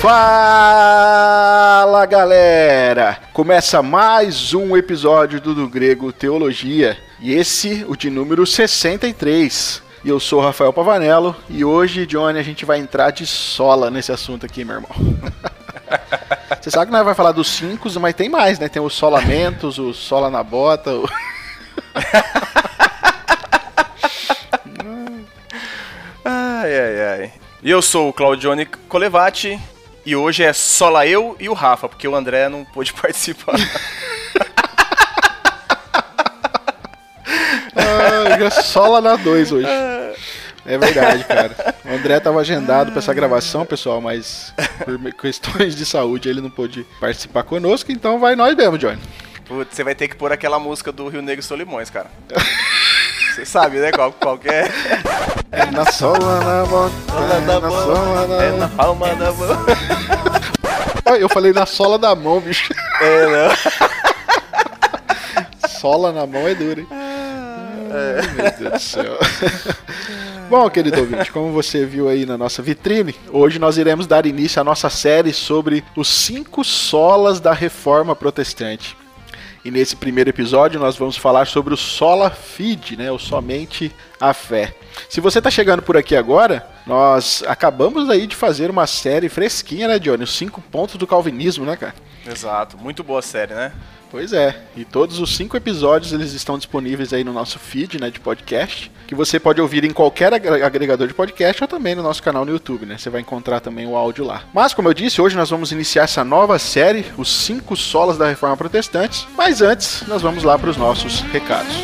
Fala galera! Começa mais um episódio do Do Grego Teologia e esse o de número 63. E eu sou o Rafael Pavanello e hoje, Johnny, a gente vai entrar de sola nesse assunto aqui, meu irmão. Você sabe que nós vai falar dos cinco, mas tem mais, né? Tem os solamentos, o sola na bota. O... ai, ai, ai. E eu sou o Claudione Colevati e hoje é só eu e o Rafa, porque o André não pôde participar. Ah, já sola na 2 hoje. É verdade, cara. O André estava agendado para essa gravação, pessoal, mas por questões de saúde ele não pôde participar conosco, então vai nós mesmo, Johnny. Putz, você vai ter que pôr aquela música do Rio Negro Solimões, cara. Você sabe, né? Qual, qual que é? É na sola na mão. É na, na sola na É na palma da mão. Eu falei na sola da mão, bicho. É, não. Sola na mão é duro, hein? É. Meu Deus do céu. Bom, querido ouvinte, como você viu aí na nossa vitrine, hoje nós iremos dar início à nossa série sobre os cinco solas da reforma protestante. E nesse primeiro episódio nós vamos falar sobre o sola fide, né, o somente a fé. Se você está chegando por aqui agora, nós acabamos aí de fazer uma série fresquinha, né, Johnny? Os cinco pontos do calvinismo, né, cara? Exato, muito boa série, né? Pois é, e todos os cinco episódios eles estão disponíveis aí no nosso feed, né, de podcast, que você pode ouvir em qualquer agregador de podcast ou também no nosso canal no YouTube, né? Você vai encontrar também o áudio lá. Mas como eu disse, hoje nós vamos iniciar essa nova série, os cinco solas da Reforma Protestante. Mas antes, nós vamos lá para os nossos recados.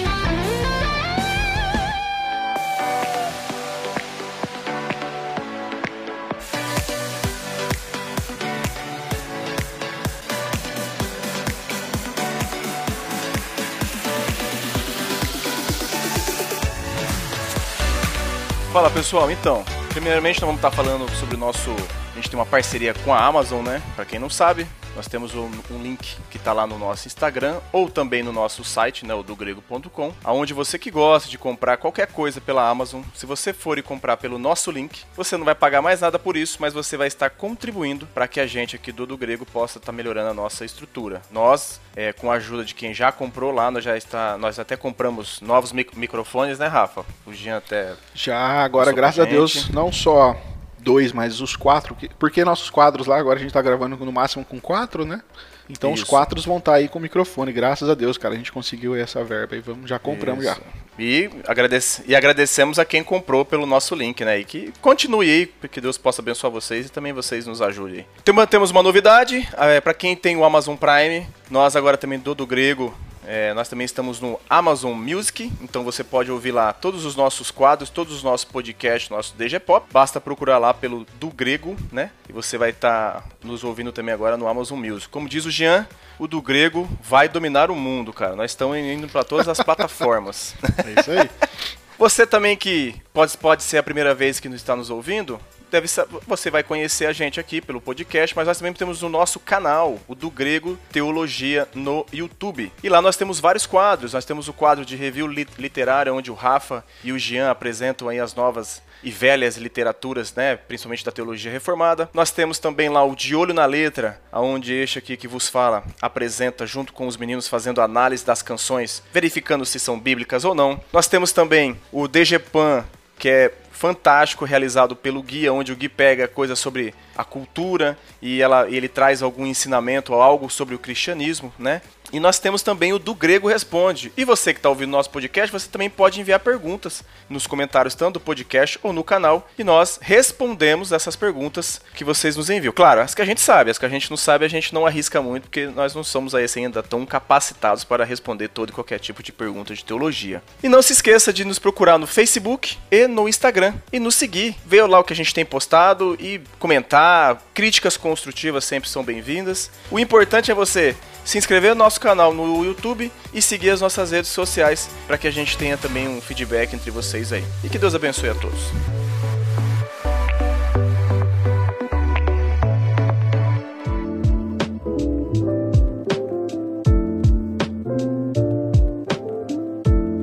Fala pessoal, então, primeiramente nós vamos estar falando sobre o nosso. A gente tem uma parceria com a Amazon, né? Para quem não sabe, nós temos um, um link que está lá no nosso Instagram ou também no nosso site, né, o dogrego.com, aonde você que gosta de comprar qualquer coisa pela Amazon, se você for e comprar pelo nosso link, você não vai pagar mais nada por isso, mas você vai estar contribuindo para que a gente aqui do Do Grego possa estar tá melhorando a nossa estrutura. Nós, é, com a ajuda de quem já comprou lá, nós já está, nós até compramos novos mic microfones, né, Rafa? O Jean até já agora, graças a Deus, não só dois, mas os quatro, porque nossos quadros lá agora a gente tá gravando no máximo com quatro, né? Então Isso. os quatro vão estar tá aí com o microfone, graças a Deus, cara, a gente conseguiu essa verba e vamos, já compramos Isso. já. E, agradece, e agradecemos a quem comprou pelo nosso link, né? E que continue aí, que Deus possa abençoar vocês e também vocês nos ajudem. Tem, temos uma novidade, é, para quem tem o Amazon Prime, nós agora também do do Grego é, nós também estamos no Amazon Music, então você pode ouvir lá todos os nossos quadros, todos os nossos podcasts, nosso DG Pop. Basta procurar lá pelo do Grego, né? E você vai estar tá nos ouvindo também agora no Amazon Music. Como diz o Jean, o do Grego vai dominar o mundo, cara. Nós estamos indo para todas as plataformas. É isso aí. Você também que pode, pode ser a primeira vez que está nos ouvindo, deve você vai conhecer a gente aqui pelo podcast, mas nós também temos o nosso canal, o do Grego Teologia no YouTube. E lá nós temos vários quadros. Nós temos o quadro de review literária, onde o Rafa e o Jean apresentam aí as novas e velhas literaturas, né, principalmente da teologia reformada. Nós temos também lá o De Olho na Letra, aonde este aqui que vos fala apresenta junto com os meninos fazendo análise das canções, verificando se são bíblicas ou não. Nós temos também o DGPAN, que é fantástico realizado pelo guia, onde o Gui pega coisas sobre a cultura e ela, ele traz algum ensinamento ou algo sobre o cristianismo, né? E nós temos também o do Grego Responde. E você que está ouvindo nosso podcast, você também pode enviar perguntas nos comentários, tanto do podcast ou no canal, e nós respondemos essas perguntas que vocês nos enviam. Claro, as que a gente sabe, as que a gente não sabe, a gente não arrisca muito, porque nós não somos aí assim, ainda tão capacitados para responder todo e qualquer tipo de pergunta de teologia. E não se esqueça de nos procurar no Facebook e no Instagram e nos seguir, ver lá o que a gente tem postado e comentar. Críticas construtivas sempre são bem-vindas. O importante é você se inscrever no nosso nosso canal no YouTube e seguir as nossas redes sociais para que a gente tenha também um feedback entre vocês aí. E que Deus abençoe a todos.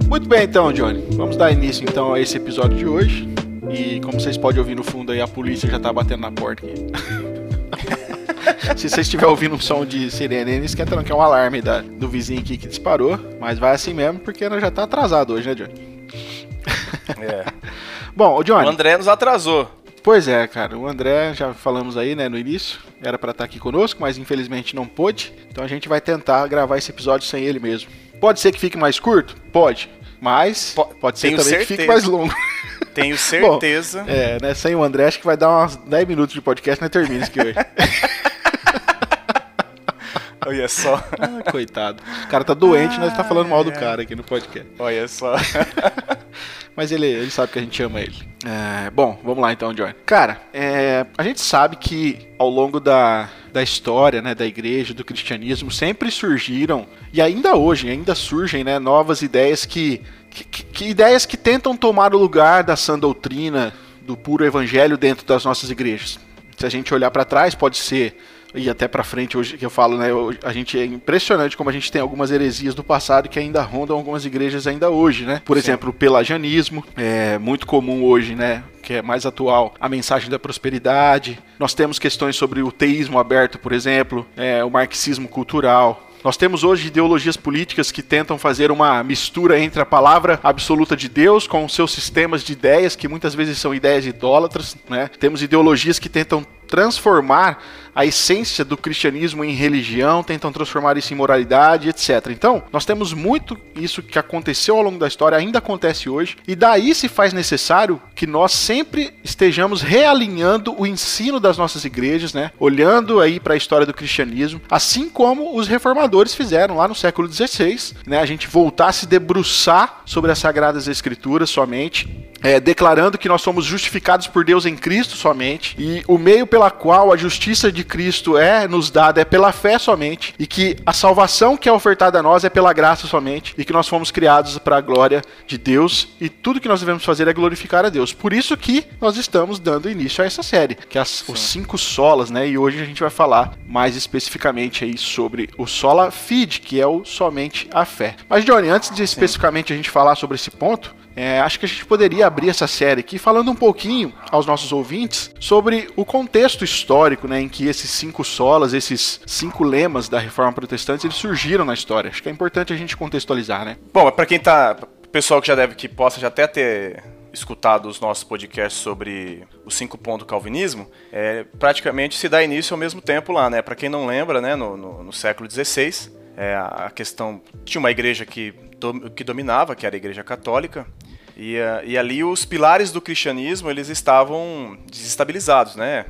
Muito bem então, Johnny. Vamos dar início então a esse episódio de hoje. E como vocês podem ouvir no fundo aí, a polícia já tá batendo na porta aqui. Se você estiver ouvindo um som de sirene, não esquenta não, que é um alarme da, do vizinho aqui que disparou. Mas vai assim mesmo, porque já tá atrasado hoje, né, Johnny? É. Bom, o Johnny. O André nos atrasou. Pois é, cara. O André, já falamos aí, né, no início, era para estar aqui conosco, mas infelizmente não pôde. Então a gente vai tentar gravar esse episódio sem ele mesmo. Pode ser que fique mais curto? Pode. Mas Po- pode ser também que certeza. fique mais longo. Tenho certeza. Bom, é, né, sem o André, acho que vai dar uns 10 minutos de podcast, né, termina isso aqui hoje. Olha só. Ah, coitado. O cara tá doente, nós tá falando mal do cara aqui no podcast. Olha só. Mas ele, ele sabe que a gente ama ele. É, bom, vamos lá então, John. Cara, é, a gente sabe que ao longo da, da história, né, da igreja, do cristianismo, sempre surgiram, e ainda hoje, ainda surgem, né, novas ideias que, que, que- que ideias que tentam tomar o lugar da sã doutrina, do puro evangelho dentro das nossas igrejas. Se a gente olhar para trás, pode ser e até pra frente hoje que eu falo, né, a gente é impressionante como a gente tem algumas heresias do passado que ainda rondam algumas igrejas ainda hoje, né? Por Sim. exemplo, o pelagianismo, é muito comum hoje, né? Que é mais atual, a mensagem da prosperidade. Nós temos questões sobre o teísmo aberto, por exemplo, é, o marxismo cultural. Nós temos hoje ideologias políticas que tentam fazer uma mistura entre a palavra absoluta de Deus com os seus sistemas de ideias, que muitas vezes são ideias idólatras. Né? Temos ideologias que tentam transformar a essência do cristianismo em religião, tentam transformar isso em moralidade, etc. Então, nós temos muito isso que aconteceu ao longo da história, ainda acontece hoje, e daí se faz necessário que nós sempre estejamos realinhando o ensino das nossas igrejas, né? Olhando aí para a história do cristianismo, assim como os reformadores fizeram lá no século XVI, né? A gente voltar a se debruçar sobre as sagradas escrituras somente, é, declarando que nós somos justificados por Deus em Cristo somente, e o meio pela qual a justiça de Cristo é nos dada é pela fé somente, e que a salvação que é ofertada a nós é pela graça somente, e que nós fomos criados para a glória de Deus, e tudo que nós devemos fazer é glorificar a Deus. Por isso que nós estamos dando início a essa série, que é as, os cinco solas, né? E hoje a gente vai falar mais especificamente aí sobre o sola fide, que é o somente a fé. Mas Johnny, antes de especificamente a gente falar sobre esse ponto, é, acho que a gente poderia abrir essa série aqui falando um pouquinho aos nossos ouvintes sobre o contexto histórico né, em que esses cinco solas, esses cinco lemas da reforma protestante, eles surgiram na história. Acho que é importante a gente contextualizar, né? Bom, pra quem tá. Pessoal que já deve que possa já até ter escutado os nossos podcasts sobre os cinco pontos do calvinismo, é, praticamente se dá início ao mesmo tempo lá, né? Pra quem não lembra, né, no, no, no século XVI, é, a questão. Tinha uma igreja que, dom- que dominava, que era a igreja católica. E, ah, e ali os pilares do cristianismo eles estavam desestabilizados, né?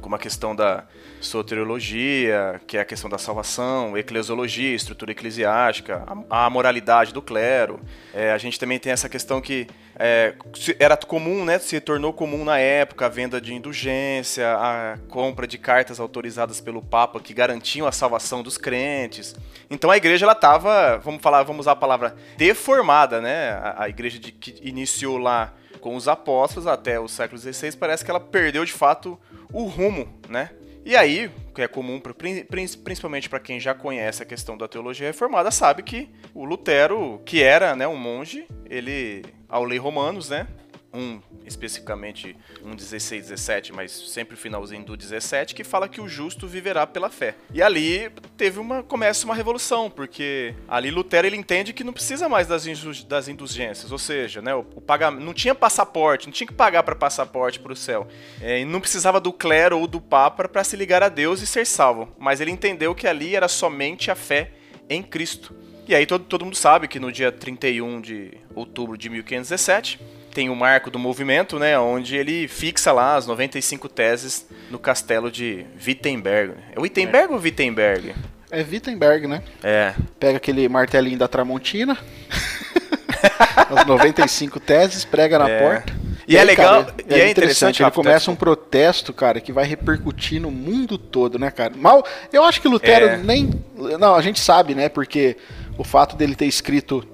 Como a questão da soteriologia, que é a questão da salvação, eclesiologia, estrutura eclesiástica, a, a moralidade do clero. É, a gente também tem essa questão que é, era comum, né? Se tornou comum na época a venda de indulgência, a compra de cartas autorizadas pelo Papa que garantiam a salvação dos crentes. Então a igreja ela estava, vamos falar, vamos usar a palavra deformada, né? A, a igreja de, que iniciou lá com os apóstolos até o século XVI, parece que ela perdeu de fato o rumo, né? E aí, o que é comum, prin- principalmente para quem já conhece a questão da teologia reformada, sabe que o Lutero, que era né, um monge, ele, ao ler Romanos, né? Um, especificamente, um 16, 17, mas sempre o finalzinho do 17, que fala que o justo viverá pela fé. E ali teve uma, começa uma revolução, porque ali Lutero ele entende que não precisa mais das, das indulgências, ou seja, né, o, o pagamento, não tinha passaporte, não tinha que pagar para passaporte para o céu. É, e não precisava do clero ou do papa para se ligar a Deus e ser salvo. Mas ele entendeu que ali era somente a fé em Cristo. E aí todo, todo mundo sabe que no dia 31 de outubro de 1517 tem o marco do movimento, né, onde ele fixa lá as 95 teses no castelo de Wittenberg. É Wittenberg ou Wittenberg? É Wittenberg, né? É. Pega aquele martelinho da Tramontina, as 95 teses, prega na É. porta. E é legal- e é interessante, Ele Rafa, começa tá- um protesto, cara, que vai repercutir no mundo todo, né, cara? Mal, eu acho que Lutero É. nem. Não, a gente sabe, né? Porque o fato dele ter escrito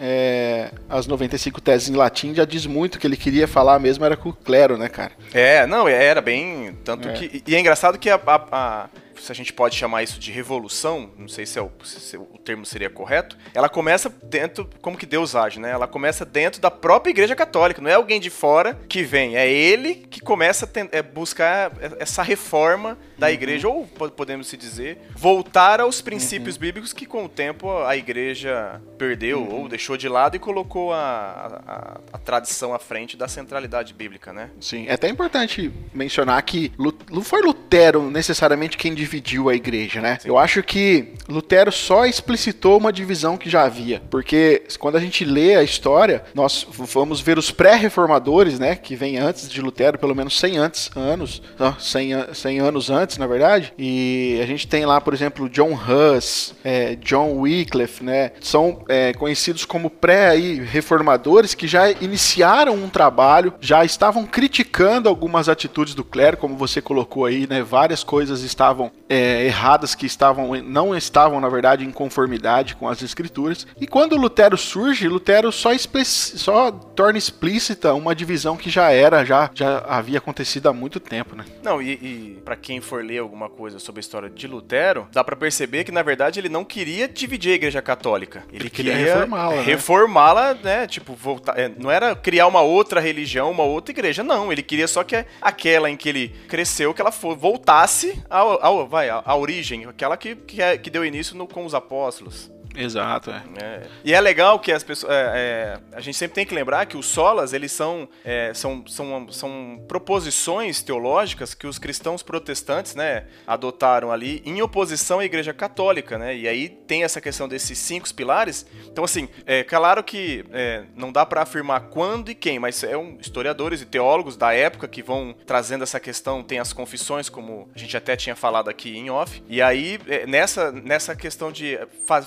é, as 95 teses em latim já diz muito que ele queria falar mesmo era com o clero, né, cara? É, não, era bem. Tanto É. que. E é engraçado que a. a- a- se a gente pode chamar isso de revolução, não sei se, é o, se o termo seria correto, ela começa dentro, como que Deus age, né? Ela começa dentro da própria Igreja Católica, não é alguém de fora que vem, é ele que começa a é, buscar essa reforma da uhum. igreja, ou podemos se dizer, voltar aos princípios uhum. bíblicos que com o tempo a igreja perdeu uhum. ou deixou de lado e colocou a, a, a, tradição à frente da centralidade bíblica, né? Sim, é até importante mencionar que não foi Lutero necessariamente quem dividiu a igreja, né? Sim. Eu acho que Lutero só explicitou uma divisão que já havia, porque quando a gente lê a história, nós vamos ver os pré-reformadores, né, que vem antes de Lutero, pelo menos 100 antes, anos, 100, 100 anos antes, na verdade, e a gente tem lá, por exemplo, John Huss, é, John Wycliffe, né, são é, conhecidos como pré-reformadores que já iniciaram um trabalho, já estavam criticando algumas atitudes do clero, como você colocou aí, né, várias coisas estavam é, erradas que estavam, não estavam, na verdade, em conformidade com as escrituras, e quando Lutero surge, Lutero só, só torna explícita uma divisão que já era, já, já havia acontecido há muito tempo, né? Não, e, e para quem for ler alguma coisa sobre a história de Lutero, dá para perceber que na verdade ele não queria dividir a Igreja Católica. Ele, ele queria reformá-la, né? reformá-la, né? Tipo, voltar, é, não era criar uma outra religião, uma outra igreja, não. Ele queria só que aquela em que ele cresceu, que ela for, voltasse ao, ao, vai, à origem, aquela que, que, é, que deu início no, com os apóstolos. Exato, é. é. E é legal que as pessoas. É, é, a gente sempre tem que lembrar que os solas, eles são, é, são, são, são proposições teológicas que os cristãos protestantes, né, adotaram ali em oposição à Igreja Católica, né? E aí tem essa questão desses cinco pilares. Então, assim, é claro que é, não dá para afirmar quando e quem, mas é um, historiadores e teólogos da época que vão trazendo essa questão, tem as confissões, como a gente até tinha falado aqui em off. E aí, é, nessa, nessa questão de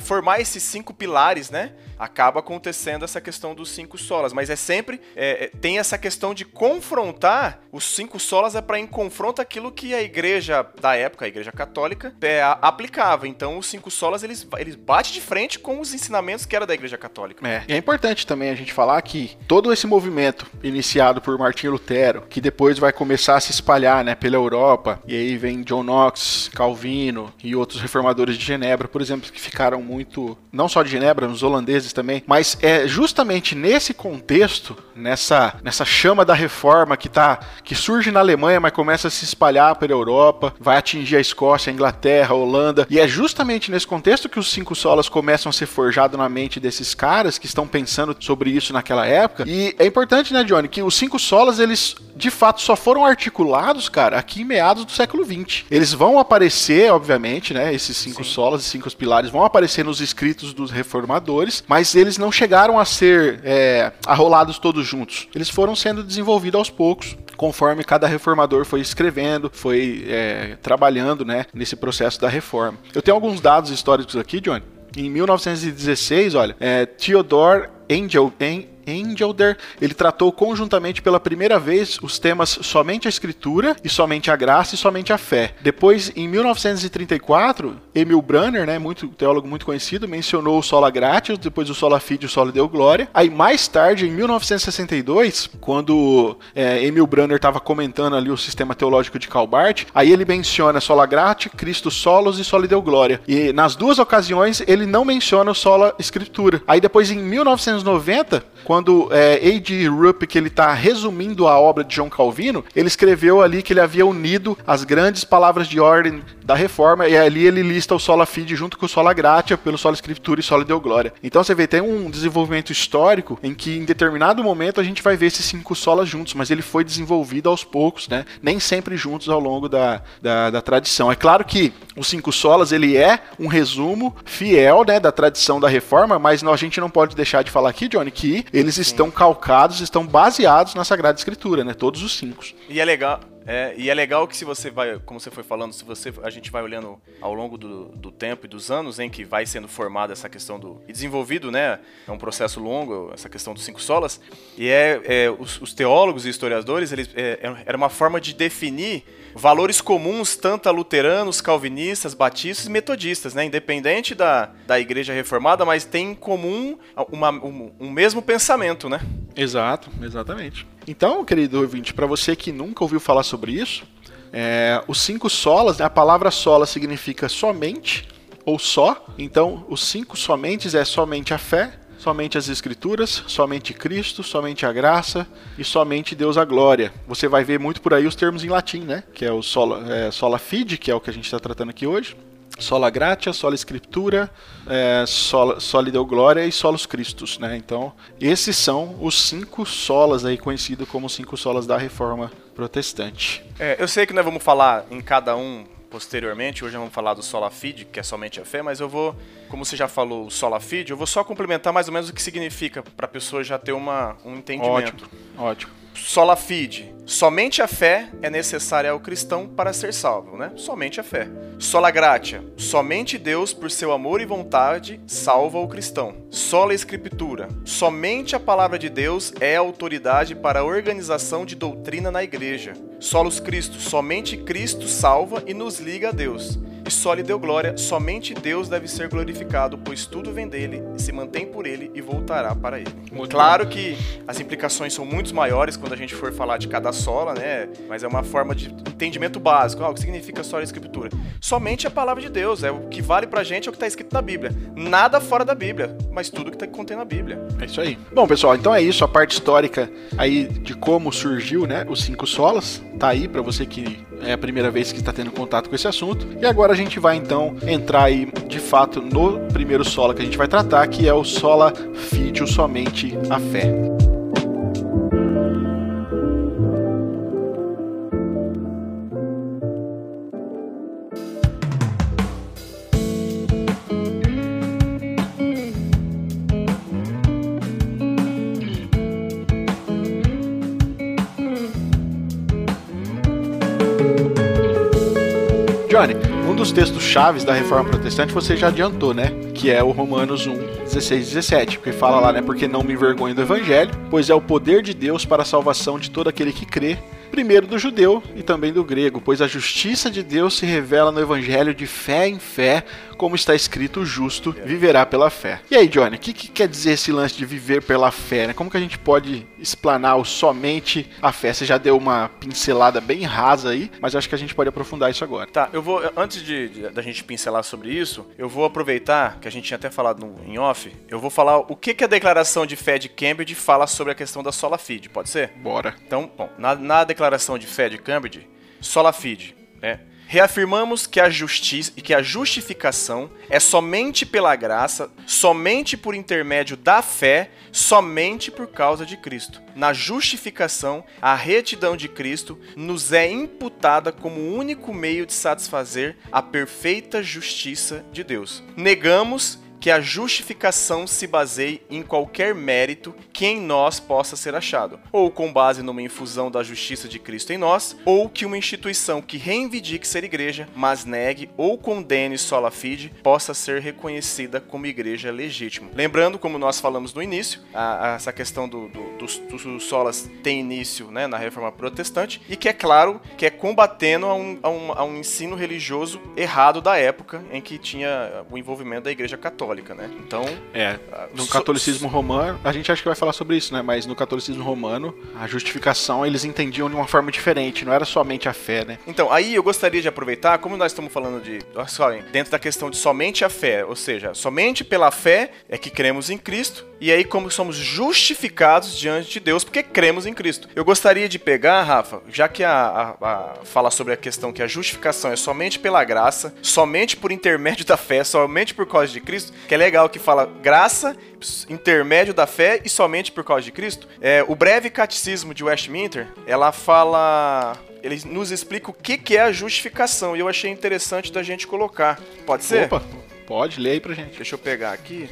formar esses cinco pilares, né? Acaba acontecendo essa questão dos cinco solas. Mas é sempre. É, é tem essa questão de confrontar os cinco solas é para em confronto aquilo que a igreja da época, a igreja católica, é, aplicava. Então os cinco solas eles, eles batem de frente com os ensinamentos que era da igreja católica. É, e é importante também a gente falar que todo esse movimento iniciado por Martinho Lutero, que depois vai começar a se espalhar né, pela Europa, e aí vem John Knox, Calvino e outros reformadores de Genebra, por exemplo, que ficaram muito não só de Genebra, nos holandeses também, mas é justamente nesse contexto, nessa, nessa chama da reforma que tá que surge na Alemanha, mas começa a se espalhar pela Europa, vai atingir a Escócia, a Inglaterra, a Holanda, e é justamente nesse contexto que os cinco solas começam a ser forjados na mente desses caras que estão pensando sobre isso naquela época. E é importante, né, Johnny, que os cinco solas eles de fato só foram articulados, cara, aqui em meados do século XX. Eles vão aparecer, obviamente, né, esses cinco Sim. solas e cinco pilares vão aparecer nos escritos dos reformadores, mas eles não chegaram a ser é, arrolados todos juntos. Eles foram sendo desenvolvidos aos poucos, conforme cada reformador foi escrevendo, foi é, trabalhando né, nesse processo da reforma. Eu tenho alguns dados históricos aqui, Johnny. Em 1916, olha, é, Theodore Angel, Engelder, ele tratou conjuntamente pela primeira vez os temas somente a escritura e somente a graça e somente a fé. Depois, em 1934, Emil Brunner, né, muito teólogo muito conhecido, mencionou o sola gratias, depois o sola fide e o sola deu glória. Aí mais tarde, em 1962, quando é, Emil Brunner estava comentando ali o sistema teológico de Calbart, aí ele menciona sola gratia, Cristo solos e sola deu glória. E nas duas ocasiões ele não menciona o sola escritura. Aí depois em 1990 quando é, A.G. Rupp, que ele está resumindo a obra de João Calvino, ele escreveu ali que ele havia unido as grandes palavras de ordem da reforma, e ali ele lista o sola fide junto com o sola gratia, pelo sola escritura e sola deu glória. Então você vê, tem um desenvolvimento histórico em que em determinado momento a gente vai ver esses cinco solas juntos, mas ele foi desenvolvido aos poucos, né? Nem sempre juntos ao longo da, da, da tradição. É claro que os cinco solas, ele é um resumo fiel, né, da tradição da reforma, mas a gente não pode deixar de falar aqui, Johnny, que eles Sim. estão calcados, estão baseados na Sagrada Escritura, né? Todos os cinco. E é legal, é, e é legal que se você vai, como você foi falando, se você a gente vai olhando ao longo do, do tempo e dos anos em que vai sendo formada essa questão do e desenvolvido, né? É um processo longo essa questão dos cinco solas e é, é os, os, teólogos e historiadores eles é, é era uma forma de definir valores comuns tanto a luteranos, calvinistas, batistas e metodistas, né? Independente da, da igreja reformada, mas tem em comum uma, um, um mesmo pensamento, né? Exato, exatamente. Então, querido ouvinte, para você que nunca ouviu falar sobre isso, É, os cinco solas, né, a palavra sola significa somente ou só. Então, os cinco somentes é somente a fé, somente as Escrituras, somente Cristo, somente a graça e somente Deus a glória. Você vai ver muito por aí os termos em latim, né? Que é o sola, é, sola fide, que é o que a gente está tratando aqui hoje. Sola gratia, sola escritura, é, sola, soli deu glória e solos Christus, né? Então, esses são os cinco solas aí conhecidos como cinco solas da Reforma Protestante. É, eu sei que nós vamos falar em cada um posteriormente. Hoje vamos falar do sola fide, que é somente a fé, mas eu vou, como você já falou, o sola fide, eu vou só complementar mais ou menos o que significa para a pessoa já ter uma, um entendimento. Ótimo, ótimo. Sola fide, somente a fé é necessária ao cristão para ser salvo, né? Somente a fé. Sola gratia, somente Deus, por seu amor e vontade, salva o cristão. Sola escritura, somente a palavra de Deus é autoridade para a organização de doutrina na igreja. Solos Cristo, somente Cristo salva e nos liga a Deus. E só lhe deu glória, somente Deus deve ser glorificado, pois tudo vem dele, se mantém por ele e voltará para ele. Muito claro que as implicações são muito maiores quando a gente for falar de cada sola, né? Mas é uma forma de entendimento básico. Ah, o que significa sola escritura? Somente a palavra de Deus, é o que vale pra gente é o que está escrito na Bíblia. Nada fora da Bíblia, mas tudo que tá, contém na Bíblia. É isso aí. Bom, pessoal, então é isso. A parte histórica aí de como surgiu, né? Os cinco solas. Tá aí para você que é a primeira vez que está tendo contato com esse assunto. E agora a gente vai então entrar aí de fato no primeiro sola que a gente vai tratar, que é o sola fide, somente a fé. Johnny, um dos textos chaves da Reforma Protestante você já adiantou, né? Que é o Romanos 1, 16, 17, que fala lá, né? Porque não me envergonho do Evangelho, pois é o poder de Deus para a salvação de todo aquele que crê, primeiro do judeu e também do grego, pois a justiça de Deus se revela no Evangelho de fé em fé, como está escrito, o justo viverá pela fé. E aí, Johnny, o que, que, quer dizer esse lance de viver pela fé? Né? Como que a gente pode explanar o somente a fé? Você já deu uma pincelada bem rasa aí, mas acho que a gente pode aprofundar isso agora. Tá, eu vou, antes de, de, da gente pincelar sobre isso, eu vou aproveitar, que a gente tinha até falado no, em off, eu vou falar o que, que a declaração de fé de Cambridge fala sobre a questão da sola fide, pode ser? Bora. Então, bom, na, na declaração de fé de Cambridge, sola fide, né? Reafirmamos que a justiça e que a justificação é somente pela graça, somente por intermédio da fé, somente por causa de Cristo. Na justificação, a retidão de Cristo nos é imputada como único meio de satisfazer a perfeita justiça de Deus. Negamos que a justificação se baseie em qualquer mérito que em nós possa ser achado, ou com base numa infusão da justiça de Cristo em nós, ou que uma instituição que reivindique ser igreja, mas negue ou condene sola fide, possa ser reconhecida como igreja legítima. Lembrando, como nós falamos no início, a, a essa questão do, do, dos, dos solas tem início né, na reforma protestante, e que é claro que é combatendo a um, a um, a um ensino religioso errado da época em que tinha o envolvimento da igreja católica católica, né? Então. É. No catolicismo romano, a gente acha que vai falar sobre isso, né? Mas no catolicismo romano, a justificação eles entendiam de uma forma diferente, não era somente a fé, né? Então, aí eu gostaria de aproveitar, como nós estamos falando de. Sorry, dentro da questão de somente a fé, ou seja, somente pela fé é que cremos em Cristo, e aí como somos justificados diante de Deus porque cremos em Cristo. Eu gostaria de pegar, Rafa, já que a, a, a fala sobre a questão que a justificação é somente pela graça, somente por intermédio da fé, somente por causa de Cristo, que é legal que fala graça, intermédio da fé e somente por causa de Cristo. É, o breve catecismo de Westminster, ela fala ele nos explica o que, que é a justificação e eu achei interessante da gente colocar. Pode ser? Opa, pode, lê aí pra gente. Deixa eu pegar aqui.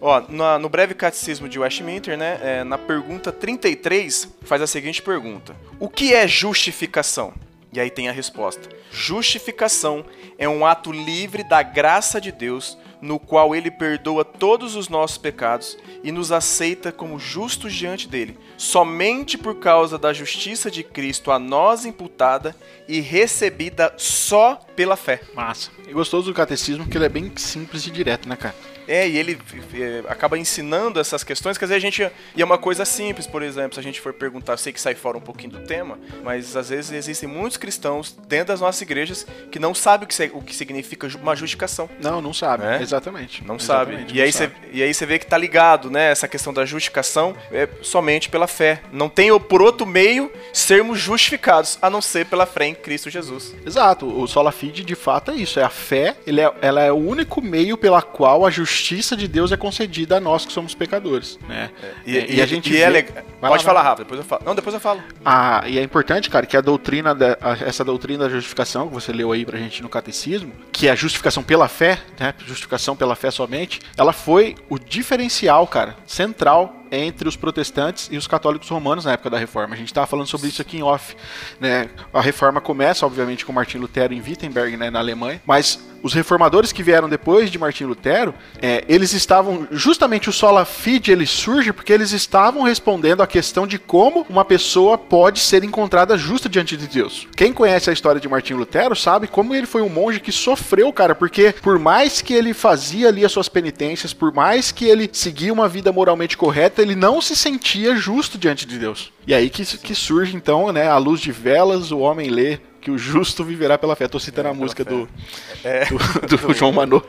Ó, no, breve catecismo de Westminster, né, é, na pergunta 33, faz a seguinte pergunta: O que é justificação? E aí tem a resposta: Justificação é um ato livre da graça de Deus, no qual ele perdoa todos os nossos pecados e nos aceita como justos diante dele, somente por causa da justiça de Cristo a nós imputada e recebida só pela fé. Massa. E gostoso do catecismo que ele é bem simples e direto, né, cara? É, e ele é, acaba ensinando essas questões, quer dizer, a gente. E é uma coisa simples, por exemplo, se a gente for perguntar, eu sei que sai fora um pouquinho do tema, mas às vezes existem muitos cristãos dentro das nossas igrejas que não sabem o que, o que significa uma justificação. Não, não sabe, é? exatamente. Não sabe. E, aí Você, e aí você vê que tá ligado, né? Essa questão da justificação é somente pela fé. Não tem por outro meio sermos justificados, a não ser pela fé em Cristo Jesus. Exato. O sola fide de fato é isso. É a fé, ele é, ela é o único meio pela qual a justiça de Deus é concedida a nós que somos pecadores, né? É. E, e, e, a gente e é vê... é Pode lá, falar rápido, depois eu falo. Não, depois eu falo. Ah, e é importante, cara, que a doutrina da, essa doutrina da justificação que você leu aí pra gente no catecismo, que é a justificação pela fé, né? Justificação pela fé somente, ela foi o diferencial, cara, central entre os protestantes e os católicos romanos na época da Reforma. A gente estava falando sobre isso aqui em off. Né? A Reforma começa, obviamente, com Martin Lutero em Wittenberg, né, na Alemanha, mas os reformadores que vieram depois de Martin Lutero, é, eles estavam justamente o sola fide ele surge porque eles estavam respondendo à questão de como uma pessoa pode ser encontrada justa diante de Deus. Quem conhece a história de Martin Lutero sabe como ele foi um monge que sofreu, cara, porque por mais que ele fazia ali as suas penitências, por mais que ele seguia uma vida moralmente correta, ele não se sentia justo diante de Deus. E aí que, que surge então, né, a luz de velas, o homem lê que o justo viverá pela fé. Tô citando é, a música do, é. do, do, João Manô.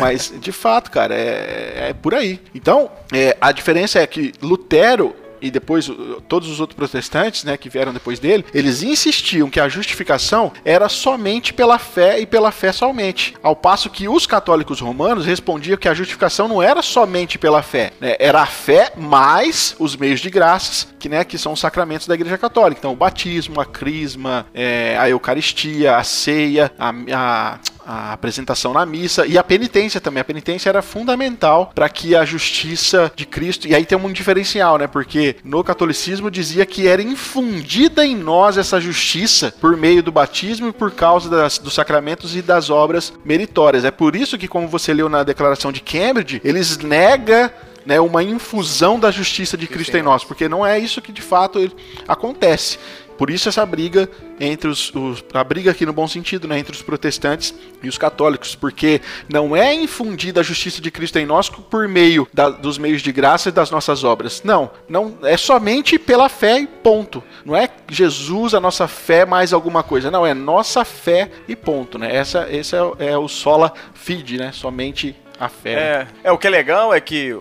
Mas, de fato, cara, é, é por aí. Então, é, a diferença é que Lutero e depois todos os outros protestantes, né, que vieram depois dele, eles insistiam que a justificação era somente pela fé e pela fé somente. Ao passo que os católicos romanos respondiam que a justificação não era somente pela fé, né, era a fé mais os meios de graças, que, né, que são os sacramentos da Igreja Católica. Então, o batismo, a crisma, é, a Eucaristia, a ceia, a, a a apresentação na missa e a penitência também. A penitência era fundamental para que a justiça de Cristo. E aí tem um diferencial, né? Porque no catolicismo dizia que era infundida em nós essa justiça por meio do batismo e por causa das, dos sacramentos e das obras meritórias. É por isso que, como você leu na declaração de Cambridge, eles negam né, uma infusão da justiça de Cristo em nós, porque não é isso que de fato acontece. Por isso essa briga entre os, os, a briga aqui no bom sentido, né, entre os protestantes e os católicos, porque não é infundida a justiça de Cristo em nós por meio da, dos meios de graça e das nossas obras. Não, não é somente pela fé e ponto. Não é Jesus a nossa fé mais alguma coisa. Não é nossa fé e ponto, né? Essa, esse é, é o sola fide, né? Somente a fé. É, é o que é legal é que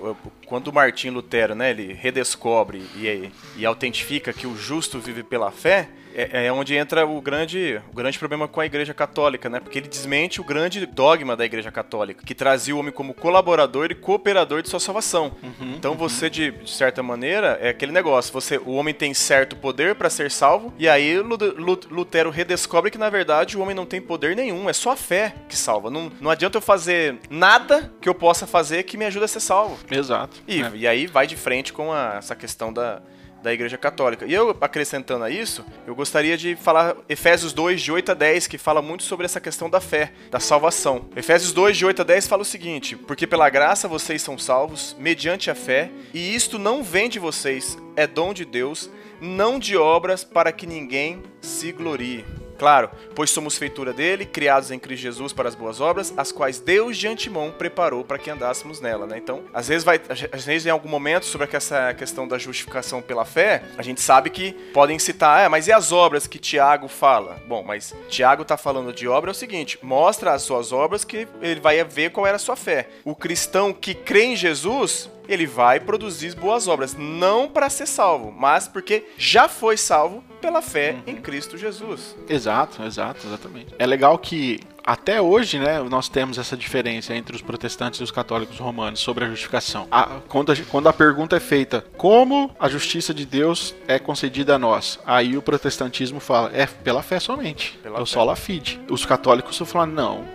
quando Martim Lutero, né, ele redescobre e, e autentifica que o justo vive pela fé, é, é, onde entra o grande, o grande problema com a Igreja Católica, né? Porque ele desmente o grande dogma da Igreja Católica, que trazia o homem como colaborador e cooperador de sua salvação. Uhum, então uhum. você, de, de, certa maneira, é aquele negócio: você, o homem tem certo poder para ser salvo, e aí Lutero redescobre que na verdade o homem não tem poder nenhum, é só a fé que salva. Não, não adianta eu fazer nada que eu possa fazer que me ajude a ser salvo. Exato. E, é. e aí vai de frente com a, essa questão da da Igreja Católica. E eu, acrescentando a isso, eu gostaria de falar Efésios 2, de 8 a 10, que fala muito sobre essa questão da fé, da salvação. Efésios 2, de 8 a 10 fala o seguinte: Porque pela graça vocês são salvos, mediante a fé, e isto não vem de vocês, é dom de Deus, não de obras para que ninguém se glorie. Claro, pois somos feitura dele, criados em Cristo Jesus para as boas obras, as quais Deus de antemão preparou para que andássemos nela, né? Então, às vezes vai, às vezes em algum momento sobre essa questão da justificação pela fé, a gente sabe que podem citar, ah, mas e as obras que Tiago fala? Bom, mas Tiago está falando de obra é o seguinte: mostra as suas obras que ele vai ver qual era a sua fé. O cristão que crê em Jesus, ele vai produzir boas obras, não para ser salvo, mas porque já foi salvo pela fé uhum. em Cristo Jesus. Exato, exato, exatamente. É legal que até hoje, né, nós temos essa diferença entre os protestantes e os católicos romanos sobre a justificação. A, quando, a, quando a pergunta é feita, como a justiça de Deus é concedida a nós? Aí o protestantismo fala, é pela fé somente. Pela é o sola fide. Os católicos falam, não,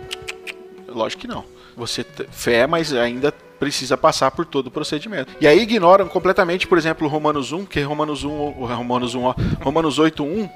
lógico que não. Você fé, mas ainda precisa passar por todo o procedimento. E aí ignoram completamente, por exemplo, Romanos 1, que Romanos 1, Romanos 1, ó, Romanos 8:1,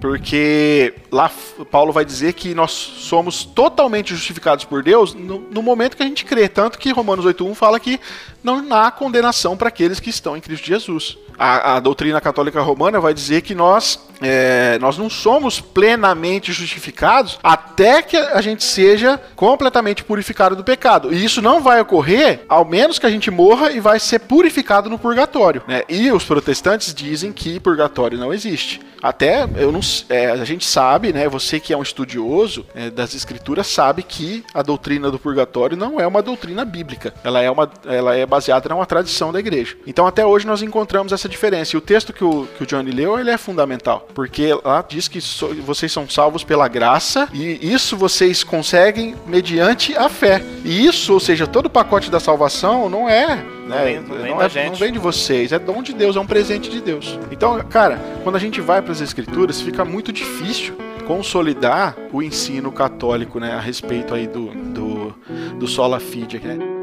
porque lá Paulo vai dizer que nós somos totalmente justificados por Deus no, no momento que a gente crê, tanto que Romanos 8:1 fala que não há condenação para aqueles que estão em Cristo Jesus. A, a doutrina católica romana vai dizer que nós, é, nós não somos plenamente justificados até que a gente seja completamente purificado do pecado. E isso não vai ocorrer ao menos que a gente morra e vai ser purificado no purgatório. Né? E os protestantes dizem que purgatório não existe. Até eu não, é, a gente sabe, né? Você que é um estudioso é, das escrituras sabe que a doutrina do purgatório não é uma doutrina bíblica. Ela é, uma, ela é baseada numa tradição da igreja. Então até hoje nós encontramos essa diferença. E o texto que o, que o Johnny leu ele é fundamental, porque lá diz que so, vocês são salvos pela graça e isso vocês conseguem mediante a fé. E isso, ou seja, todo o pacote da salvação não é né? não, vem não, é, não, vem, de vocês, é dom de Deus, é um presente de Deus. Então, cara, quando a gente vai para as escrituras, fica muito difícil consolidar o ensino católico, né, a respeito aí do, do, do sola fide, né?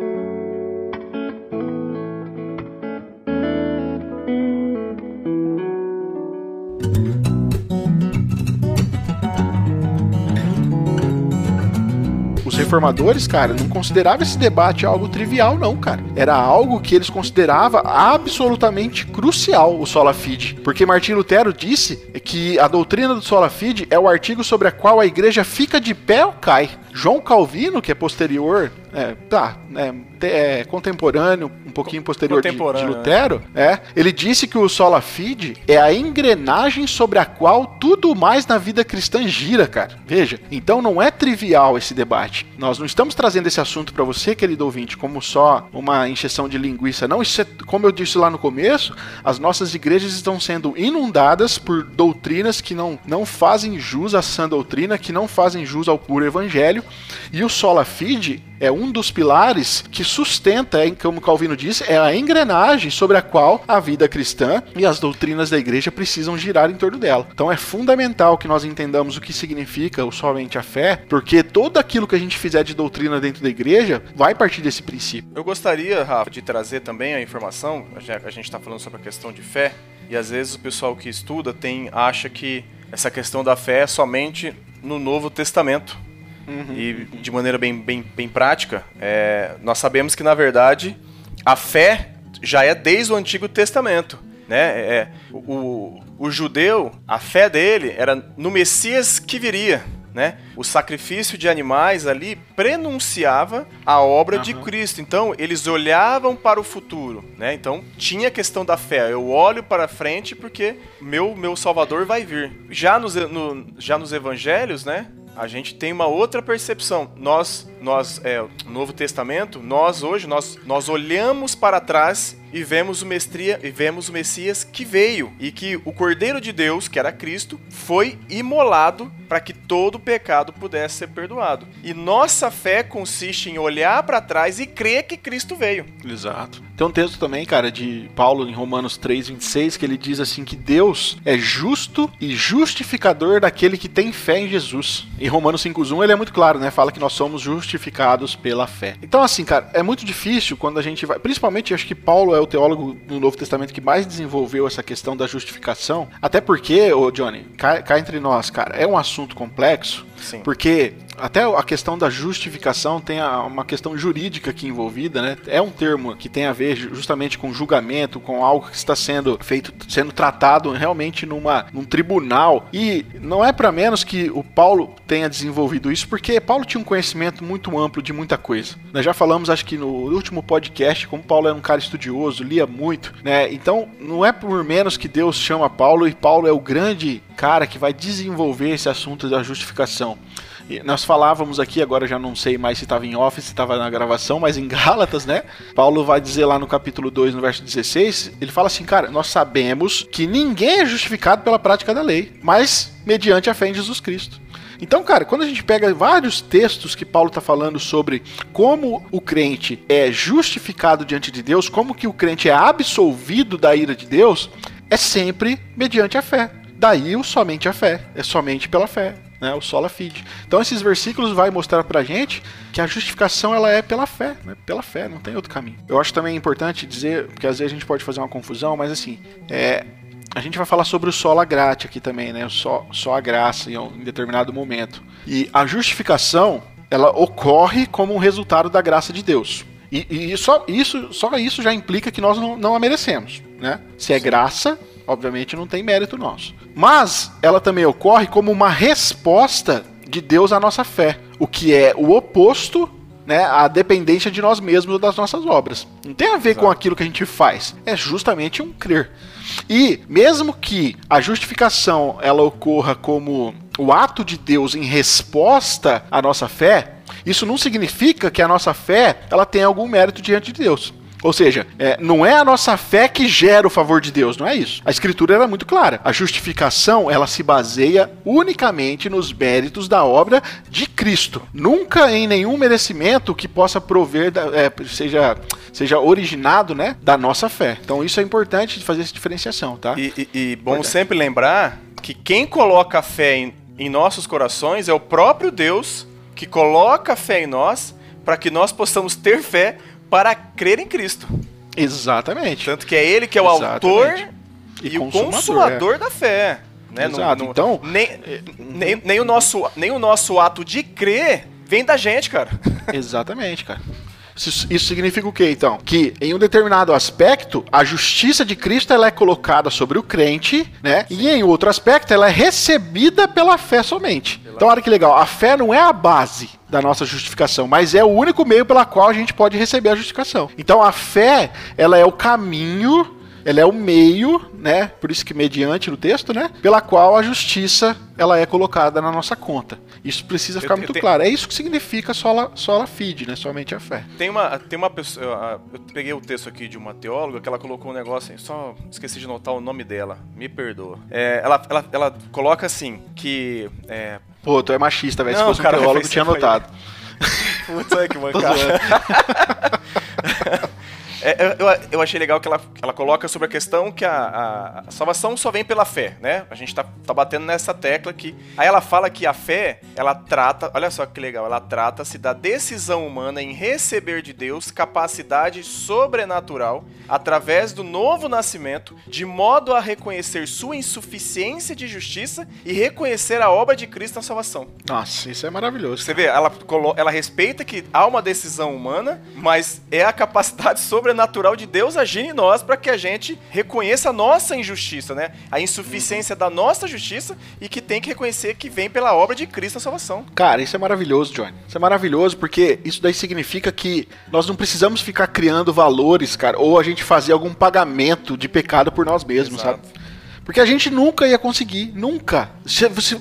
Reformadores, cara, não considerava esse debate algo trivial, não, cara. Era algo que eles consideravam absolutamente crucial, o sola fide. Porque Martim Lutero disse que a doutrina do sola fide é o artigo sobre a qual a igreja fica de pé ou cai. João Calvino, que é posterior, é, tá, é, é, contemporâneo, um pouquinho posterior de, de, Lutero, é, ele disse que o sola fide é a engrenagem sobre a qual tudo mais na vida cristã gira, cara. Veja, então não é trivial esse debate. Nós não estamos trazendo esse assunto para você, querido ouvinte, como só uma encheção de linguiça. Não, isso é, como eu disse lá no começo, as nossas igrejas estão sendo inundadas por doutrinas que não, não fazem jus à sã doutrina, que não fazem jus ao puro evangelho e o sola fide é um dos pilares que sustenta, como Calvino disse, é a engrenagem sobre a qual a vida cristã e as doutrinas da igreja precisam girar em torno dela. Então é fundamental que nós entendamos o que significa o somente a fé, porque todo aquilo que a gente fizer de doutrina dentro da igreja vai partir desse princípio. Eu gostaria, Rafa, de trazer também a informação, a gente está falando sobre a questão de fé, e às vezes o pessoal que estuda tem acha que essa questão da fé é somente no Novo Testamento. Uhum. E de maneira bem, bem, bem prática, é, nós sabemos que, na verdade, a fé já é desde o Antigo Testamento. Né? É, o, o judeu, a fé dele era no Messias que viria. Né? O sacrifício de animais ali prenunciava a obra uhum. de Cristo. Então, eles olhavam para o futuro, né? Então, tinha a questão da fé. Eu olho para frente porque meu meu Salvador vai vir. Já nos, no, já nos evangelhos, né? A gente tem uma outra percepção. Nós, nós, é, Novo Testamento, nós hoje, nós, nós olhamos para trás e vemos o mestria e vemos o Messias que veio e que o Cordeiro de Deus, que era Cristo, foi imolado para que todo pecado pudesse ser perdoado. E nossa fé consiste em olhar para trás e crer que Cristo veio. Exato. Tem um texto também, cara, de Paulo em Romanos 3:26 que ele diz assim que Deus é justo e justificador daquele que tem fé em Jesus. Em Romanos 5:1 ele é muito claro, né? Fala que nós somos justificados pela fé. Então assim, cara, é muito difícil quando a gente vai, principalmente acho que Paulo é o teólogo no Novo Testamento que mais desenvolveu essa questão da justificação. Até porque, ô Johnny, cá, cá entre nós, cara, é um assunto complexo. Sim. Porque até a questão da justificação tem uma questão jurídica aqui envolvida, né? É um termo que tem a ver justamente com julgamento, com algo que está sendo feito, sendo tratado realmente numa, num tribunal. E não é para menos que o Paulo tenha desenvolvido isso, porque Paulo tinha um conhecimento muito amplo de muita coisa. Nós já falamos, acho que no último podcast, como Paulo era um cara estudioso, lia muito, né? Então não é por menos que Deus chama Paulo e Paulo é o grande cara que vai desenvolver esse assunto da justificação. Nós falávamos aqui, agora já não sei mais se estava em office, se estava na gravação, mas em Gálatas, né? Paulo vai dizer lá no capítulo 2, no verso 16, ele fala assim, cara, nós sabemos que ninguém é justificado pela prática da lei, mas mediante a fé em Jesus Cristo. Então, cara, quando a gente pega vários textos que Paulo está falando sobre como o crente é justificado diante de Deus, como que o crente é absolvido da ira de Deus, é sempre mediante a fé. Daí o somente a fé, é somente pela fé né, o sola fide. Então esses versículos vai mostrar pra gente que a justificação ela é pela fé, né, pela fé, não tem outro caminho. Eu acho também importante dizer, porque às vezes a gente pode fazer uma confusão, mas assim, é, a gente vai falar sobre o sola gratia aqui também, né, só, só a graça em um determinado momento. E a justificação, ela ocorre como um resultado da graça de Deus. E, e só, isso, só isso já implica que nós não, não a merecemos, né? Se é graça, obviamente não tem mérito nosso. Mas ela também ocorre como uma resposta de Deus à nossa fé, o que é o oposto né, a dependência de nós mesmos das nossas obras. Não tem a ver Exato. com aquilo que a gente faz, é justamente um crer. E mesmo que a justificação ela ocorra como o ato de Deus em resposta à nossa fé, isso não significa que a nossa fé ela tenha algum mérito diante de Deus. Ou seja, é, não é a nossa fé que gera o favor de Deus, não é isso. A escritura era muito clara. A justificação, ela se baseia unicamente nos méritos da obra de Cristo. Nunca em nenhum merecimento que possa prover, da, é, seja, seja originado, né, da nossa fé. Então isso é importante de fazer essa diferenciação, tá? E, e, e bom importante. sempre lembrar que quem coloca a fé em, em nossos corações é o próprio Deus que coloca a fé em nós para que nós possamos ter fé para crer em Cristo. Exatamente. Tanto que é ele que é o Exatamente. autor e, e o consumador é. da fé. Né? Exato. No, no, então, nem, nem, nem, o nosso, nem o nosso ato de crer vem da gente, cara. Exatamente, cara. Isso, isso, significa o quê, então? Que em um determinado aspecto, a justiça de Cristo ela é colocada sobre o crente, né? E em outro aspecto, ela é recebida pela fé somente. Então, olha que legal. A fé não é a base da nossa justificação, mas é o único meio pela qual a gente pode receber a justificação. Então, a fé, ela é o caminho ela é o meio, né? Por isso que mediante no texto, né? Pela qual a justiça ela é colocada na nossa conta. Isso precisa ficar eu, muito eu claro. É isso que significa sola, sola fide, né? Somente a fé. Tem uma, tem uma pessoa. Eu peguei o texto aqui de uma teóloga que ela colocou um negócio, só esqueci de notar o nome dela. Me perdoa. É, ela, ela, ela coloca assim que. É... Pô, tu é machista, velho. Se fosse cara, um teólogo, tinha anotado. Putz, olha que mancada. É, eu, eu achei legal que ela, ela coloca sobre a questão que a, a, a, salvação só vem pela fé, né? A gente tá, tá batendo nessa tecla aqui. Aí ela fala que a fé, ela trata, olha só que legal, ela trata-se da decisão humana em receber de Deus capacidade sobrenatural através do novo nascimento, de modo a reconhecer sua insuficiência de justiça e reconhecer a obra de Cristo na salvação. Nossa, isso é maravilhoso. Você vê, ela, ela respeita que há uma decisão humana, mas é a capacidade sobrenatural sobrenatural de Deus agindo em nós para que a gente reconheça a nossa injustiça, né? A insuficiência da nossa justiça e que tem que reconhecer que vem pela obra de Cristo a salvação. Cara, isso é maravilhoso, Johnny. Isso é maravilhoso porque isso daí significa que nós não precisamos ficar criando valores, cara, ou a gente fazer algum pagamento de pecado por nós mesmos, Exato. sabe? Porque a gente nunca ia conseguir, nunca.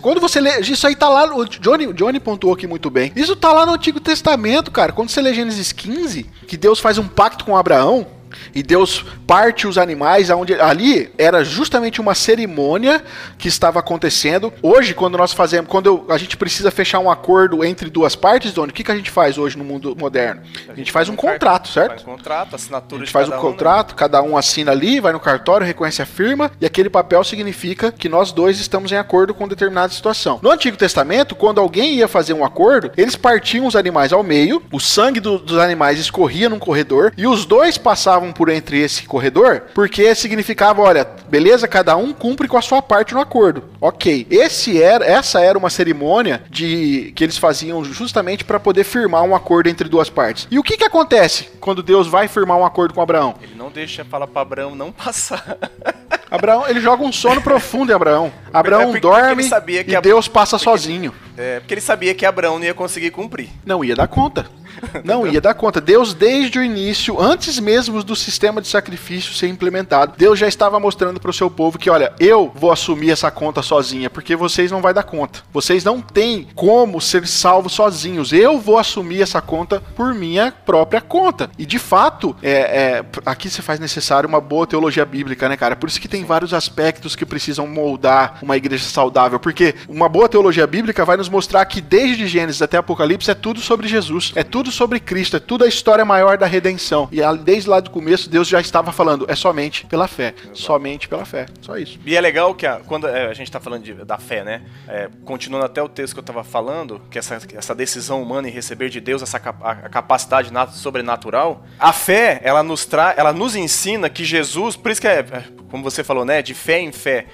Quando você lê, isso aí tá lá, o Johnny, Johnny pontuou aqui muito bem. Isso tá lá no Antigo Testamento, cara. Quando você lê Gênesis 15, que Deus faz um pacto com Abraão, e Deus parte os animais aonde ali era justamente uma cerimônia que estava acontecendo. Hoje, quando nós fazemos, quando eu, a gente precisa fechar um acordo entre duas partes, Doni, o que, que a gente faz hoje no mundo moderno? A gente faz um contrato, certo? Faz um contrato, assinatura A gente faz um contrato, um, né? cada um assina ali, vai no cartório, reconhece a firma e aquele papel significa que nós dois estamos em acordo com determinada situação. No Antigo Testamento, quando alguém ia fazer um acordo, eles partiam os animais ao meio, o sangue do, dos animais escorria num corredor e os dois passavam por entre esse corredor, porque significava, olha, beleza, cada um cumpre com a sua parte no acordo. Ok. Esse era, essa era uma cerimônia de que eles faziam justamente para poder firmar um acordo entre duas partes. E o que que acontece quando Deus vai firmar um acordo com Abraão? Ele não deixa falar para Abraão não passar. Abraão, ele joga um sono profundo em Abraão. Abraão é dorme e Deus passa porque, sozinho. É, porque ele sabia que Abraão não ia conseguir cumprir. Não ia dar conta. Não ia dar conta. Deus, desde o início, antes mesmo do sistema de sacrifício ser implementado, Deus já estava mostrando para o seu povo que, olha, eu vou assumir essa conta sozinha, porque vocês não vai dar conta. Vocês não têm como ser salvos sozinhos. Eu vou assumir essa conta por minha própria conta. E de fato, é, é, aqui se faz necessário uma boa teologia bíblica, né, cara? Por isso que tem vários aspectos que precisam moldar uma igreja saudável, porque uma boa teologia bíblica vai nos mostrar que desde Gênesis até Apocalipse é tudo sobre Jesus, é tudo sobre Cristo, é tudo a história maior da redenção. E desde lá do começo, Deus já estava falando, é somente pela fé. Exato. Somente pela fé. Só isso. E é legal que a, quando é, a gente está falando de, da fé, né? É, continuando até o texto que eu estava falando, que essa, essa decisão humana em receber de Deus essa a, a capacidade sobrenatural, a fé, ela nos, tra, ela nos ensina que Jesus, por isso que é, é como você falou, né? De fé em fé.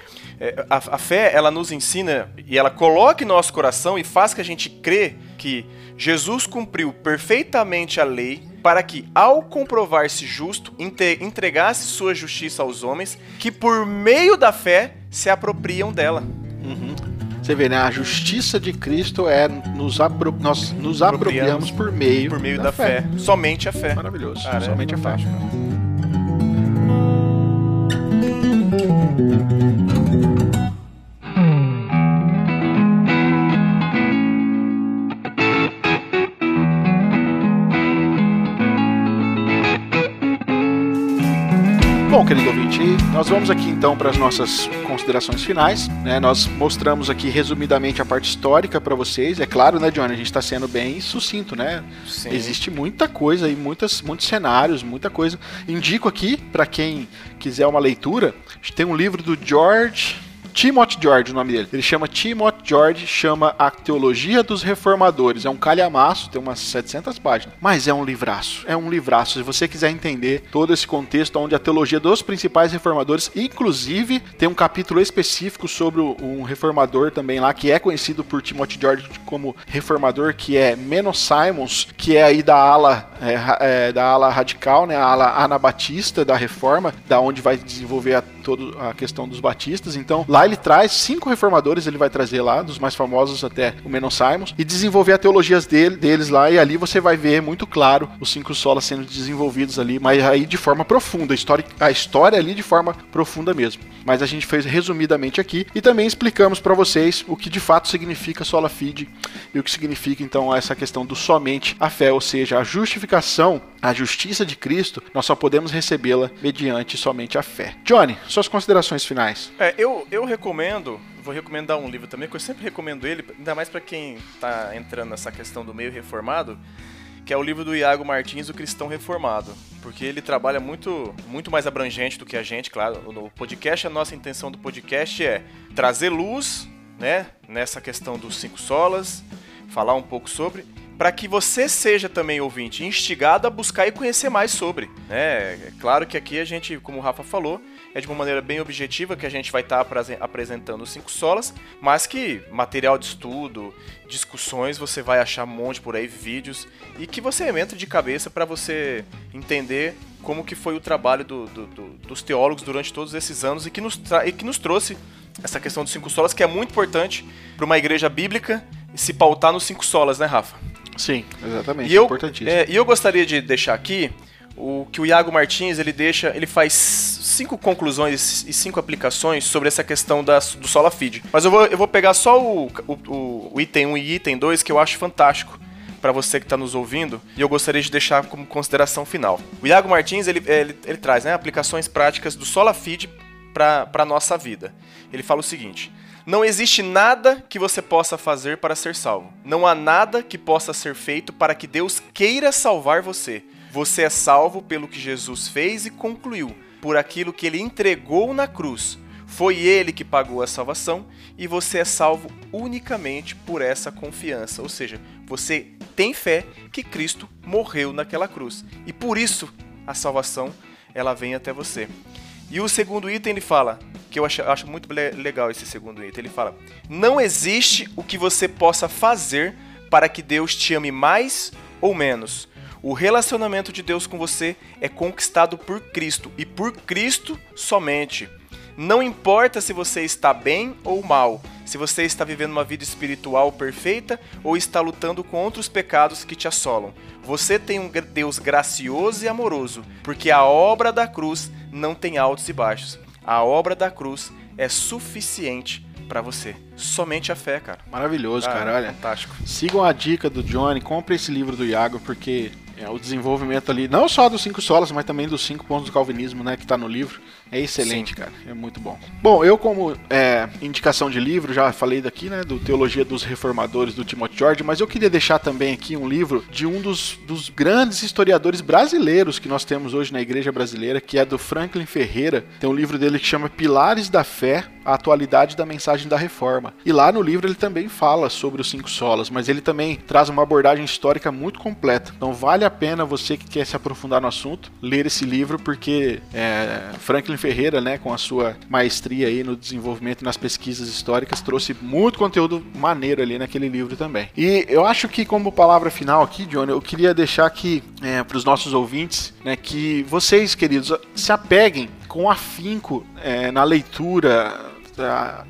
É, a, a, fé, ela nos ensina e ela coloca em nosso coração e faz que a gente crê que Jesus cumpriu perfeitamente a lei para que, ao comprovar-se justo, entregasse sua justiça aos homens, que por meio da fé se apropriam dela. Uhum. Você vê, né? A justiça de Cristo é nos apro nós nos apropriamos, apropriamos por meio, por meio da, da fé. fé. Somente a fé. Maravilhoso. Cara, Somente é a fé. Querido ouvinte, nós vamos aqui então para as nossas considerações finais. Né? Nós mostramos aqui resumidamente a parte histórica para vocês. É claro, né, Johnny? A gente está sendo bem sucinto, né? Sim. Existe muita coisa e muitas, muitos cenários, muita coisa. Indico aqui, para quem quiser uma leitura, tem um livro do George Timothy George, o nome dele. Ele chama Timothy George, chama A Teologia dos Reformadores. É um calhamaço, tem umas 700 páginas. Mas é um livraço. É um livraço. Se você quiser entender todo esse contexto onde a teologia dos principais reformadores, inclusive tem um capítulo específico sobre um reformador também lá, que é conhecido por Timothy George como reformador, que é Menos Simons, que é aí da ala, é, é, da ala radical, né, a ala anabatista da reforma, da onde vai desenvolver a, todo, a questão dos batistas. Então, lá ele traz cinco reformadores, ele vai trazer lá, dos mais famosos até o Menon Simons, e desenvolver a teologia dele, deles lá, e ali você vai ver muito claro os cinco solas sendo desenvolvidos ali, mas aí de forma profunda, a história, a história ali de forma profunda mesmo. Mas a gente fez resumidamente aqui e também explicamos para vocês o que de fato significa sola fide e o que significa então essa questão do somente a fé, ou seja, a justificação, a justiça de Cristo, nós só podemos recebê-la mediante somente a fé. Johnny, suas considerações finais. É, eu, eu recomendo, vou recomendar um livro também, que eu sempre recomendo ele, ainda mais para quem está entrando nessa questão do meio reformado, que é o livro do Iago Martins, O Cristão Reformado. Porque ele trabalha muito, muito mais abrangente do que a gente, claro. No podcast, a nossa intenção do podcast é trazer luz né, nessa questão dos cinco solas, falar um pouco sobre, para que você seja também ouvinte instigado a buscar e conhecer mais sobre. Né? É claro que aqui a gente, como o Rafa falou, é de uma maneira bem objetiva que a gente vai estar tá apresentando os cinco solas, mas que material de estudo, discussões, você vai achar um monte por aí, vídeos, e que você entra de cabeça para você entender como que foi o trabalho do, do, do, dos teólogos durante todos esses anos e que nos, e que nos trouxe essa questão dos cinco solas, que é muito importante para uma igreja bíblica se pautar nos cinco solas, né, Rafa? Sim, exatamente. E eu, é, e eu gostaria de deixar aqui o que o Iago Martins ele deixa, ele faz cinco conclusões e cinco aplicações sobre essa questão da, do Sola Feed. Mas eu vou, eu vou pegar só o, o, o item 1 e item 2 que eu acho fantástico para você que está nos ouvindo e eu gostaria de deixar como consideração final. O Iago Martins ele, ele, ele traz né, aplicações práticas do Sola Feed para a nossa vida. Ele fala o seguinte: não existe nada que você possa fazer para ser salvo. Não há nada que possa ser feito para que Deus queira salvar você. Você é salvo pelo que Jesus fez e concluiu, por aquilo que ele entregou na cruz. Foi ele que pagou a salvação e você é salvo unicamente por essa confiança. Ou seja, você tem fé que Cristo morreu naquela cruz. E por isso a salvação ela vem até você. E o segundo item ele fala, que eu acho, acho muito legal esse segundo item, ele fala: Não existe o que você possa fazer para que Deus te ame mais ou menos. O relacionamento de Deus com você é conquistado por Cristo e por Cristo somente. Não importa se você está bem ou mal, se você está vivendo uma vida espiritual perfeita ou está lutando contra os pecados que te assolam. Você tem um Deus gracioso e amoroso, porque a obra da cruz não tem altos e baixos. A obra da cruz é suficiente para você. Somente a fé, cara. Maravilhoso, ah, cara. Olha, fantástico. Sigam a dica do Johnny, compre esse livro do Iago, porque é, o desenvolvimento ali, não só dos cinco solas, mas também dos cinco pontos do calvinismo, né, que está no livro, é excelente, Sim. cara. É muito bom. Bom, eu como é, indicação de livro, já falei daqui, né, do Teologia dos Reformadores, do Timothy George, mas eu queria deixar também aqui um livro de um dos, dos grandes historiadores brasileiros que nós temos hoje na igreja brasileira, que é do Franklin Ferreira. Tem um livro dele que chama Pilares da Fé, a atualidade da mensagem da reforma. E lá no livro ele também fala sobre os cinco solas, mas ele também traz uma abordagem histórica muito completa. Então vale a pena você que quer se aprofundar no assunto ler esse livro, porque é, Franklin Ferreira, né, com a sua maestria aí no desenvolvimento nas pesquisas históricas, trouxe muito conteúdo maneiro ali naquele livro também. E eu acho que como palavra final aqui, Johnny, eu queria deixar aqui é, para os nossos ouvintes, né, que vocês, queridos, se apeguem com afinco é, na leitura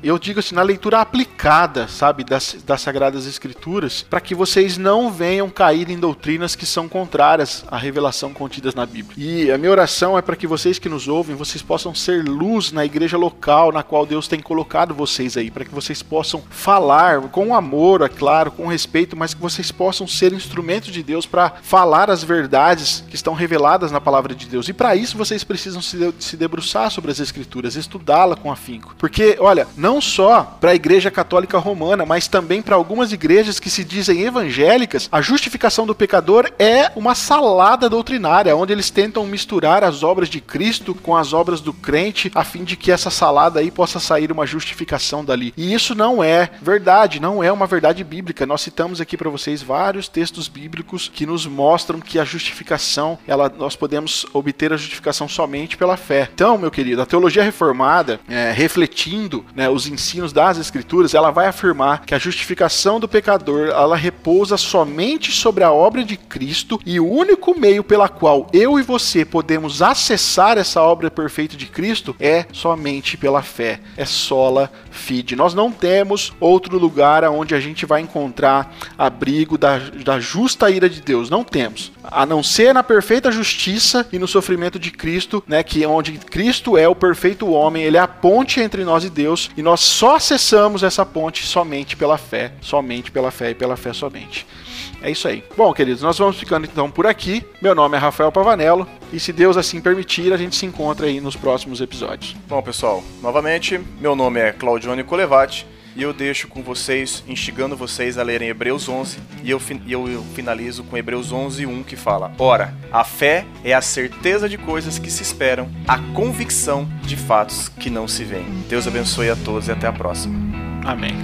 eu digo assim, na leitura aplicada, sabe, das, das Sagradas Escrituras, para que vocês não venham cair em doutrinas que são contrárias à revelação contidas na Bíblia. E a minha oração é para que vocês que nos ouvem, vocês possam ser luz na igreja local na qual Deus tem colocado vocês aí, para que vocês possam falar com amor, é claro, com respeito, mas que vocês possam ser instrumentos de Deus para falar as verdades que estão reveladas na palavra de Deus. E para isso vocês precisam se, debruçar sobre as Escrituras, estudá-la com afinco. Porque olha, não só para a Igreja Católica Romana, mas também para algumas igrejas que se dizem evangélicas, a justificação do pecador é uma salada doutrinária, onde eles tentam misturar as obras de Cristo com as obras do crente, a fim de que essa salada aí possa sair uma justificação dali. E isso não é verdade, não é uma verdade bíblica. Nós citamos aqui para vocês vários textos bíblicos que nos mostram que a justificação, ela, nós podemos obter a justificação somente pela fé. Então, meu querido, a teologia reformada, é, refletindo né, os ensinos das Escrituras, ela vai afirmar que a justificação do pecador ela repousa somente sobre a obra de Cristo e o único meio pela qual eu e você podemos acessar essa obra perfeita de Cristo é somente pela fé. É sola fide. Nós não temos outro lugar onde a gente vai encontrar abrigo da, da justa ira de Deus. Não temos. A não ser na perfeita justiça e no sofrimento de Cristo, né, que é onde Cristo é o perfeito homem, ele é a ponte entre nós e Deus e nós só acessamos essa ponte somente pela fé, somente pela fé e pela fé somente. É isso aí. Bom, queridos, nós vamos ficando então por aqui. Meu nome é Rafael Pavanello e se Deus assim permitir, a gente se encontra aí nos próximos episódios. Bom, pessoal, novamente, meu nome é Claudione Colevati e eu deixo com vocês, instigando vocês a lerem Hebreus 11, e eu, eu finalizo com Hebreus 11, 1, que fala: Ora, a fé é a certeza de coisas que se esperam, a convicção de fatos que não se veem. Deus abençoe a todos e até a próxima. Amém.